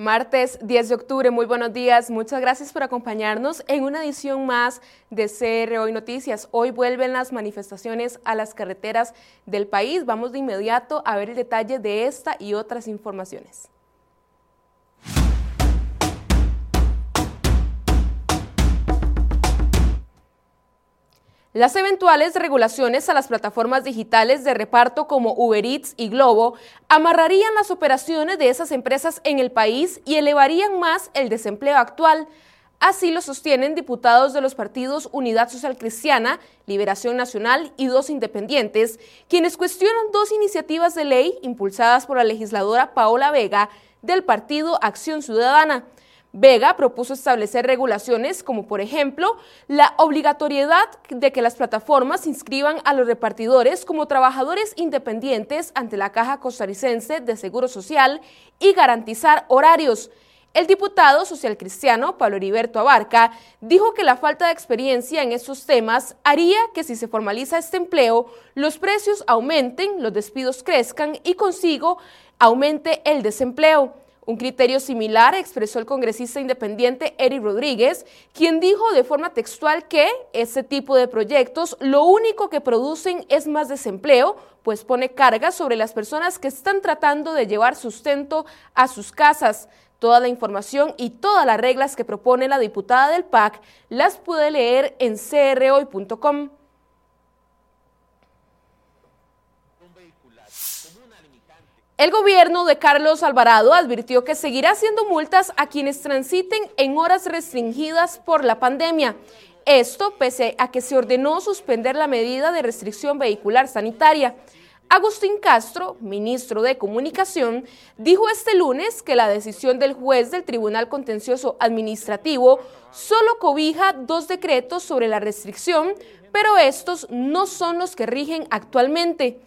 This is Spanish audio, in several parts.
Martes 10 de octubre, muy buenos días. Muchas gracias por acompañarnos en una edición más de CR Hoy Noticias. Hoy vuelven las manifestaciones a las carreteras del país. Vamos de inmediato a ver el detalle de esta y otras informaciones. Las eventuales regulaciones a las plataformas digitales de reparto como Uber Eats y Globo amarrarían las operaciones de esas empresas en el país y elevarían más el desempleo actual. Así lo sostienen diputados de los partidos Unidad Social Cristiana, Liberación Nacional y dos independientes, quienes cuestionan dos iniciativas de ley impulsadas por la legisladora Paola Vega del partido Acción Ciudadana. Vega propuso establecer regulaciones como, por ejemplo, la obligatoriedad de que las plataformas inscriban a los repartidores como trabajadores independientes ante la Caja Costarricense de Seguro Social y garantizar horarios. El diputado social cristiano Pablo Heriberto Abarca dijo que la falta de experiencia en estos temas haría que si se formaliza este empleo, los precios aumenten, los despidos crezcan y consigo aumente el desempleo. Un criterio similar expresó el congresista independiente Eric Rodríguez, quien dijo de forma textual que este tipo de proyectos lo único que producen es más desempleo, pues pone carga sobre las personas que están tratando de llevar sustento a sus casas. Toda la información y todas las reglas que propone la diputada del PAC las puede leer en crhoy.com. El gobierno de Carlos Alvarado advirtió que seguirá haciendo multas a quienes transiten en horas restringidas por la pandemia. Esto pese a que se ordenó suspender la medida de restricción vehicular sanitaria. Agustín Castro, ministro de Comunicación, dijo este lunes que la decisión del juez del Tribunal Contencioso Administrativo solo cobija dos decretos sobre la restricción, pero estos no son los que rigen actualmente.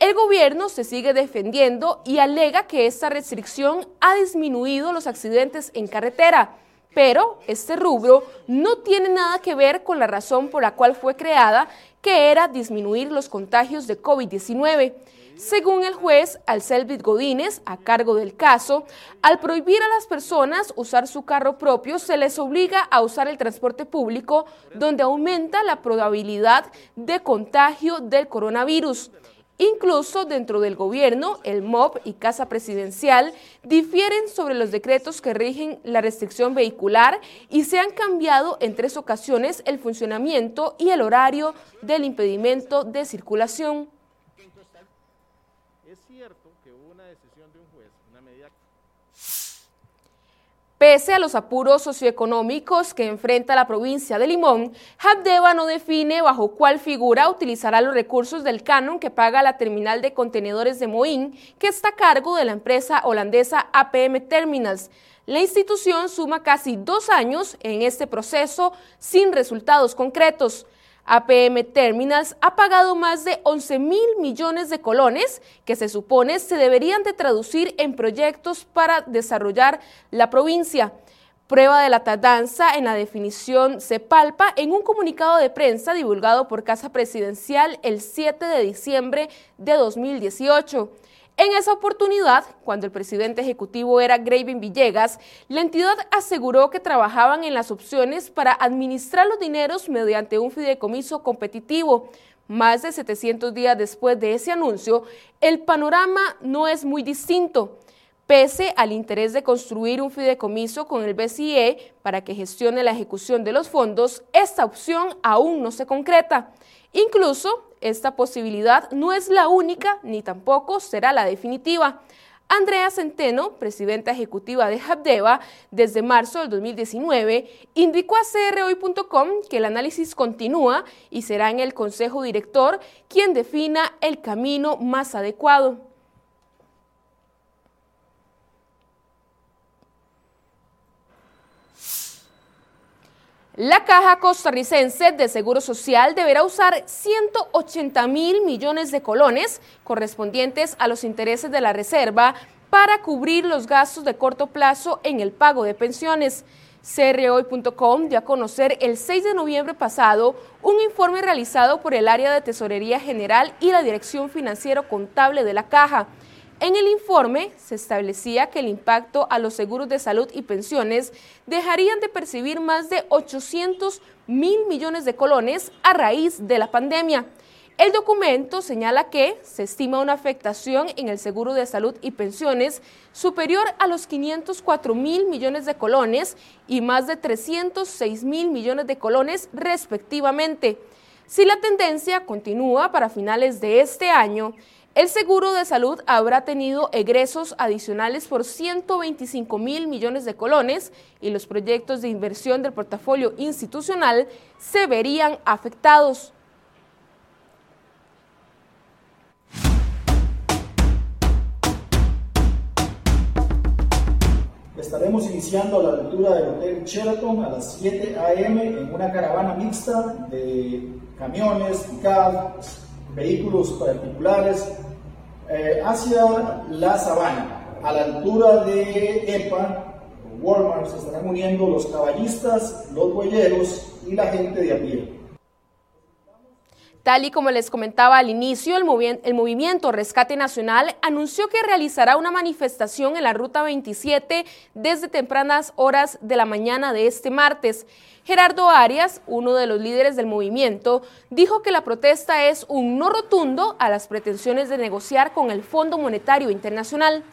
El gobierno se sigue defendiendo y alega que esta restricción ha disminuido los accidentes en carretera, pero este rubro no tiene nada que ver con la razón por la cual fue creada, que era disminuir los contagios de COVID-19. Según el juez Alcelvit Godínez, a cargo del caso, al prohibir a las personas usar su carro propio, se les obliga a usar el transporte público, donde aumenta la probabilidad de contagio del coronavirus. Incluso dentro del gobierno, el MOB y Casa Presidencial difieren sobre los decretos que rigen la restricción vehicular y se han cambiado en tres ocasiones el funcionamiento y el horario del impedimento de circulación. Pese a los apuros socioeconómicos que enfrenta la provincia de Limón, Habdeba no define bajo cuál figura utilizará los recursos del canon que paga la terminal de contenedores de Moín, que está a cargo de la empresa holandesa APM Terminals. La institución suma casi dos años en este proceso sin resultados concretos. APM Terminals ha pagado más de 11 mil millones de colones que se supone se deberían de traducir en proyectos para desarrollar la provincia. Prueba de la tardanza en la definición se palpa en un comunicado de prensa divulgado por Casa Presidencial el 7 de diciembre de 2018. En esa oportunidad, cuando el presidente ejecutivo era Graven Villegas, la entidad aseguró que trabajaban en las opciones para administrar los dineros mediante un fideicomiso competitivo. Más de 700 días después de ese anuncio, el panorama no es muy distinto. Pese al interés de construir un fideicomiso con el BCE para que gestione la ejecución de los fondos, esta opción aún no se concreta. Incluso, esta posibilidad no es la única ni tampoco será la definitiva. Andrea Centeno, presidenta ejecutiva de Habdeba desde marzo del 2019, indicó a crhoy.com que el análisis continúa y será en el Consejo Director quien defina el camino más adecuado. La Caja Costarricense de Seguro Social deberá usar 180 mil millones de colones correspondientes a los intereses de la reserva para cubrir los gastos de corto plazo en el pago de pensiones. CROI.com dio a conocer el 6 de noviembre pasado un informe realizado por el área de Tesorería General y la Dirección Financiero Contable de la Caja en el informe se establecía que el impacto a los seguros de salud y pensiones dejarían de percibir más de 800 mil millones de colones a raíz de la pandemia. El documento señala que se estima una afectación en el seguro de salud y pensiones superior a los 504 mil millones de colones y más de 306 mil millones de colones respectivamente. Si la tendencia continúa para finales de este año, el seguro de salud habrá tenido egresos adicionales por 125 mil millones de colones y los proyectos de inversión del portafolio institucional se verían afectados. Estaremos iniciando la altura del Hotel Sheraton a las 7 a.m. en una caravana mixta de camiones, pickups, vehículos particulares eh, hacia la sabana, a la altura de EPA, Walmart, se estarán uniendo los caballistas, los boyeros y la gente de a pie. Tal y como les comentaba al inicio, el, movimiento Rescate Nacional anunció que realizará una manifestación en la Ruta 27 desde tempranas horas de la mañana de este martes. Gerardo Arias, uno de los líderes del movimiento, dijo que la protesta es un no rotundo a las pretensiones de negociar con el Fondo Monetario Internacional.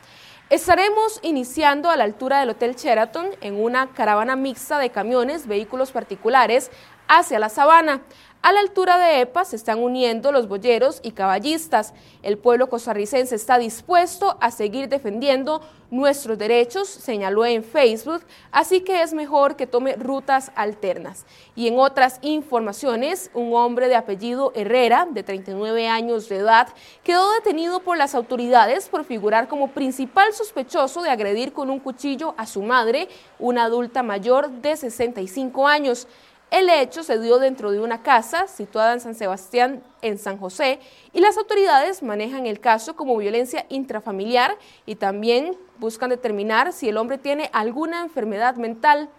Estaremos iniciando a la altura del Hotel Sheraton en una caravana mixta de camiones, vehículos particulares hacia la sabana. A la altura de EPA se están uniendo los boyeros y caballistas. El pueblo costarricense está dispuesto a seguir defendiendo nuestros derechos, señaló en Facebook, así que es mejor que tome rutas alternas. Y en otras informaciones, un hombre de apellido Herrera, de 39 años de edad, quedó detenido por las autoridades por figurar como principal sospechoso de agredir con un cuchillo a su madre, una adulta mayor de 65 años. El hecho se dio dentro de una casa situada en San Sebastián, en San José, y las autoridades manejan el caso como violencia intrafamiliar y también buscan determinar si el hombre tiene alguna enfermedad mental.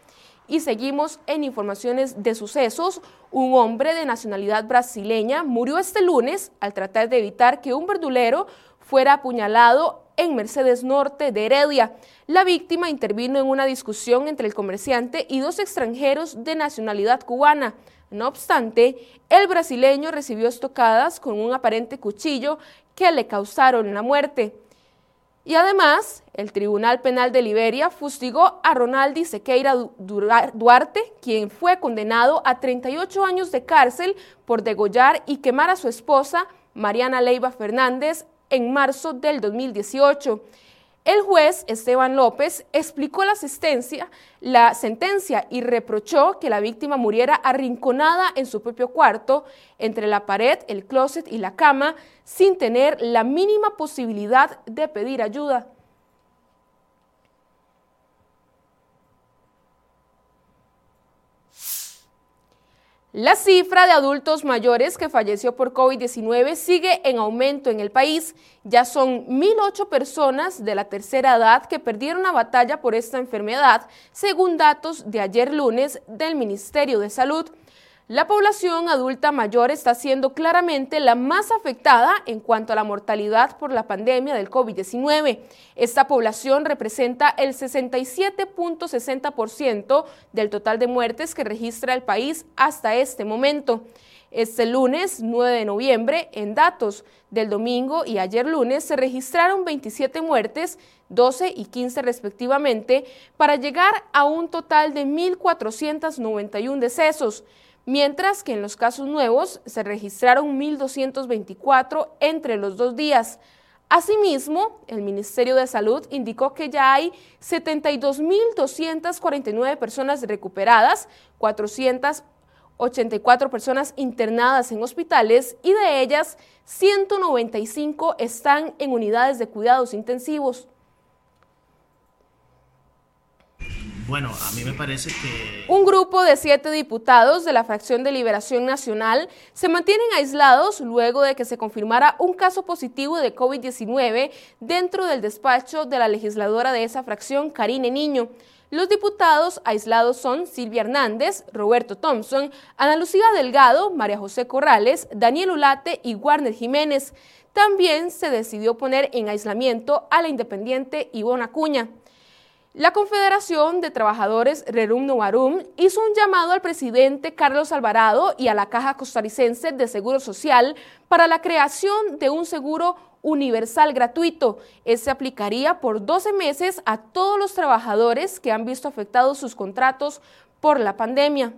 Y seguimos en informaciones de sucesos. Un hombre de nacionalidad brasileña murió este lunes al tratar de evitar que un verdulero fuera apuñalado en Mercedes Norte de Heredia. La víctima intervino en una discusión entre el comerciante y dos extranjeros de nacionalidad cubana. No obstante, el brasileño recibió estocadas con un aparente cuchillo que le causaron la muerte. Y además, el Tribunal Penal de Liberia fustigó a Ronaldi Sequeira Duarte, quien fue condenado a 38 años de cárcel por degollar y quemar a su esposa, Mariana Leiva Fernández, en marzo del 2018. El juez Esteban López explicó la la sentencia y reprochó que la víctima muriera arrinconada en su propio cuarto, entre la pared, el closet y la cama, sin tener la mínima posibilidad de pedir ayuda. La cifra de adultos mayores que falleció por COVID-19 sigue en aumento en el país. Ya son 1.008 personas de la tercera edad que perdieron la batalla por esta enfermedad, según datos de ayer lunes del Ministerio de Salud. La población adulta mayor está siendo claramente la más afectada en cuanto a la mortalidad por la pandemia del COVID-19. Esta población representa el 67.60% del total de muertes que registra el país hasta este momento. Este lunes 9 de noviembre, en datos del domingo y ayer lunes, se registraron 27 muertes, 12 y 15 respectivamente, para llegar a un total de 1.491 decesos mientras que en los casos nuevos se registraron 1.224 entre los dos días. Asimismo, el Ministerio de Salud indicó que ya hay 72.249 personas recuperadas, 484 personas internadas en hospitales y de ellas 195 están en unidades de cuidados intensivos. Bueno, a mí me parece que... Un grupo de siete diputados de la fracción de Liberación Nacional se mantienen aislados luego de que se confirmara un caso positivo de COVID-19 dentro del despacho de la legisladora de esa fracción, Karine Niño. Los diputados aislados son Silvia Hernández, Roberto Thompson, Ana Lucía Delgado, María José Corrales, Daniel Ulate y Warner Jiménez. También se decidió poner en aislamiento a la independiente Ivona Acuña. La Confederación de Trabajadores Rerum Novarum hizo un llamado al presidente Carlos Alvarado y a la Caja Costarricense de Seguro Social para la creación de un seguro universal gratuito. Ese aplicaría por 12 meses a todos los trabajadores que han visto afectados sus contratos por la pandemia.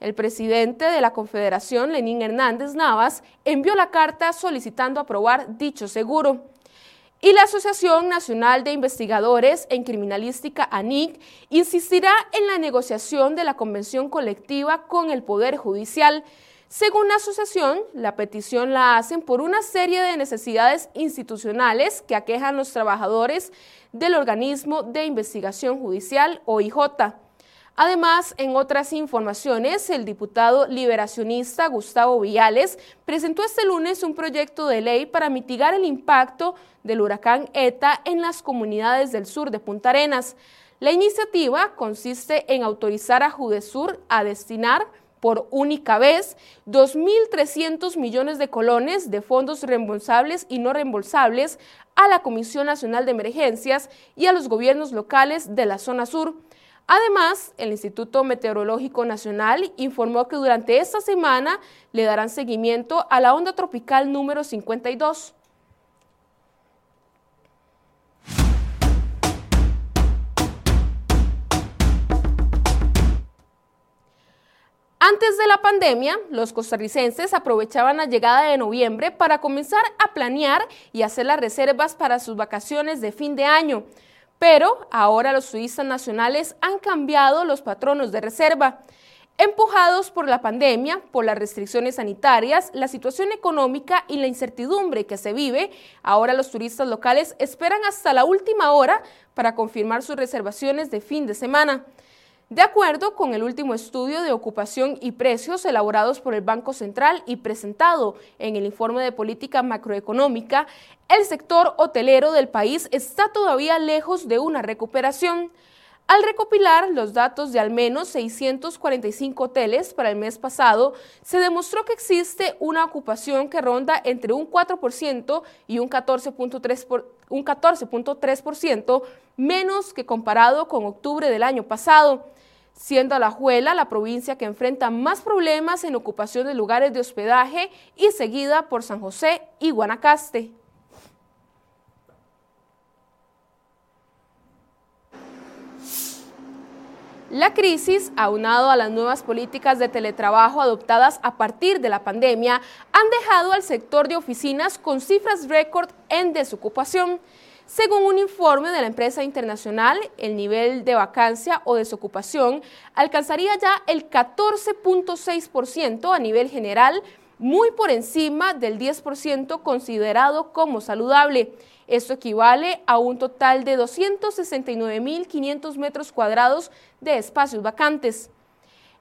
El presidente de la Confederación, Lenín Hernández Navas, envió la carta solicitando aprobar dicho seguro. Y la Asociación Nacional de Investigadores en Criminalística, ANIC, insistirá en la negociación de la convención colectiva con el Poder Judicial. Según la asociación, la petición la hacen por una serie de necesidades institucionales que aquejan los trabajadores del organismo de investigación judicial, OIJ. Además, en otras informaciones, el diputado liberacionista Gustavo Villales presentó este lunes un proyecto de ley para mitigar el impacto del huracán ETA en las comunidades del sur de Punta Arenas. La iniciativa consiste en autorizar a Judesur a destinar por única vez 2.300 millones de colones de fondos reembolsables y no reembolsables a la Comisión Nacional de Emergencias y a los gobiernos locales de la zona sur. Además, el Instituto Meteorológico Nacional informó que durante esta semana le darán seguimiento a la onda tropical número 52. Antes de la pandemia, los costarricenses aprovechaban la llegada de noviembre para comenzar a planear y hacer las reservas para sus vacaciones de fin de año. Pero ahora los turistas nacionales han cambiado los patronos de reserva. Empujados por la pandemia, por las restricciones sanitarias, la situación económica y la incertidumbre que se vive, ahora los turistas locales esperan hasta la última hora para confirmar sus reservaciones de fin de semana. De acuerdo con el último estudio de ocupación y precios elaborados por el Banco Central y presentado en el informe de política macroeconómica, el sector hotelero del país está todavía lejos de una recuperación. Al recopilar los datos de al menos 645 hoteles para el mes pasado, se demostró que existe una ocupación que ronda entre un 4% y un 14.3% menos que comparado con octubre del año pasado siendo Alajuela la provincia que enfrenta más problemas en ocupación de lugares de hospedaje y seguida por San José y Guanacaste. La crisis, aunado a las nuevas políticas de teletrabajo adoptadas a partir de la pandemia, han dejado al sector de oficinas con cifras récord en desocupación. Según un informe de la empresa internacional, el nivel de vacancia o desocupación alcanzaría ya el 14.6% a nivel general, muy por encima del 10% considerado como saludable. Esto equivale a un total de 269.500 metros cuadrados de espacios vacantes.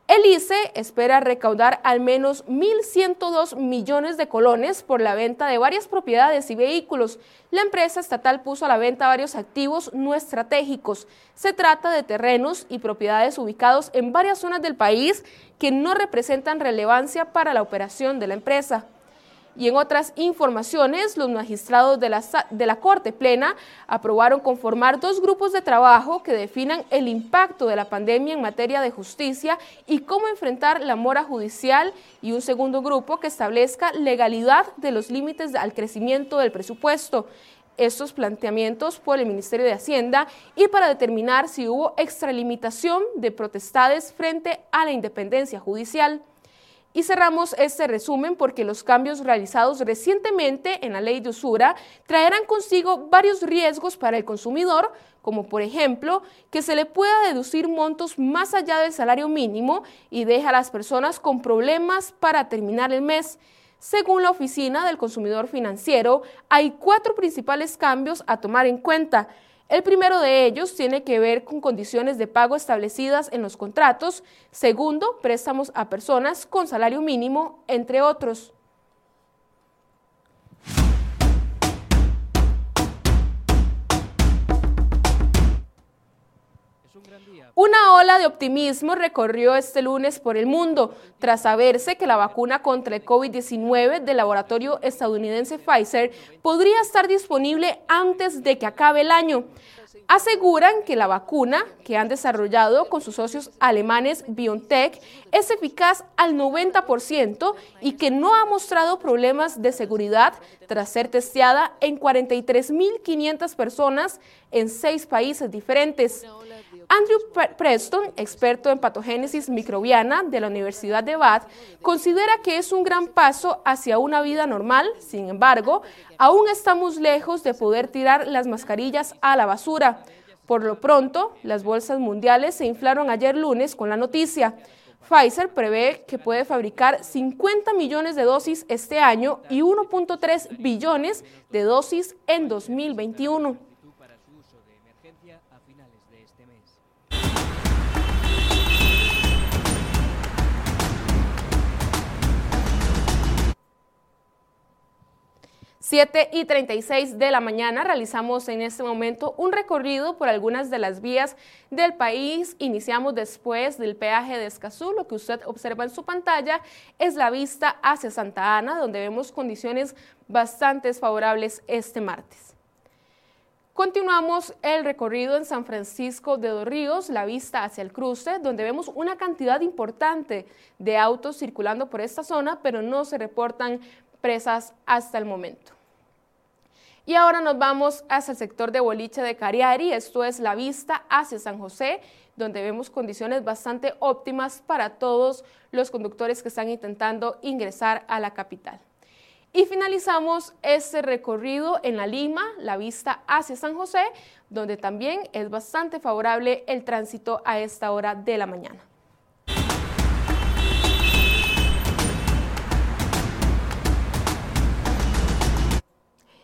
El ICE espera recaudar al menos 1.102 millones de colones por la venta de varias propiedades y vehículos. La empresa estatal puso a la venta varios activos no estratégicos. Se trata de terrenos y propiedades ubicados en varias zonas del país que no representan relevancia para la operación de la empresa. Y en otras informaciones, los magistrados de la, de la, Corte Plena aprobaron conformar dos grupos de trabajo que definan el impacto de la pandemia en materia de justicia y cómo enfrentar la mora judicial y un segundo grupo que establezca legalidad de los límites al crecimiento del presupuesto. Estos planteamientos por el Ministerio de Hacienda y para determinar si hubo extralimitación de protestades frente a la independencia judicial. Y cerramos este resumen porque los cambios realizados recientemente en la ley de usura traerán consigo varios riesgos para el consumidor, como por ejemplo que se le pueda deducir montos más allá del salario mínimo y deja a las personas con problemas para terminar el mes. Según la Oficina del Consumidor Financiero, hay cuatro principales cambios a tomar en cuenta. El primero de ellos tiene que ver con condiciones de pago establecidas en los contratos. Segundo, préstamos a personas con salario mínimo, entre otros. Una ola de optimismo recorrió este lunes por el mundo tras saberse que la vacuna contra el COVID-19 del laboratorio estadounidense Pfizer podría estar disponible antes de que acabe el año. Aseguran que la vacuna que han desarrollado con sus socios alemanes BioNTech es eficaz al 90% y que no ha mostrado problemas de seguridad tras ser testeada en 43.500 personas en seis países diferentes. Andrew Preston, experto en patogénesis microbiana de la Universidad de Bath, considera que es un gran paso hacia una vida normal, sin embargo, aún estamos lejos de poder tirar las mascarillas a la basura. Por lo pronto, las bolsas mundiales se inflaron ayer lunes con la noticia. Pfizer prevé que puede fabricar 50 millones de dosis este año y 1.3 billones de dosis en 2021. 7 y 36 de la mañana realizamos en este momento un recorrido por algunas de las vías del país. Iniciamos después del peaje de Escazú. Lo que usted observa en su pantalla es la vista hacia Santa Ana, donde vemos condiciones bastante favorables este martes. Continuamos el recorrido en San Francisco de Dos Ríos, la vista hacia el cruce, donde vemos una cantidad importante de autos circulando por esta zona, pero no se reportan presas hasta el momento. Y ahora nos vamos hacia el sector de Boliche de Cariari, esto es la vista hacia San José, donde vemos condiciones bastante óptimas para todos los conductores que están intentando ingresar a la capital. Y finalizamos este recorrido en la Lima, la vista hacia San José, donde también es bastante favorable el tránsito a esta hora de la mañana.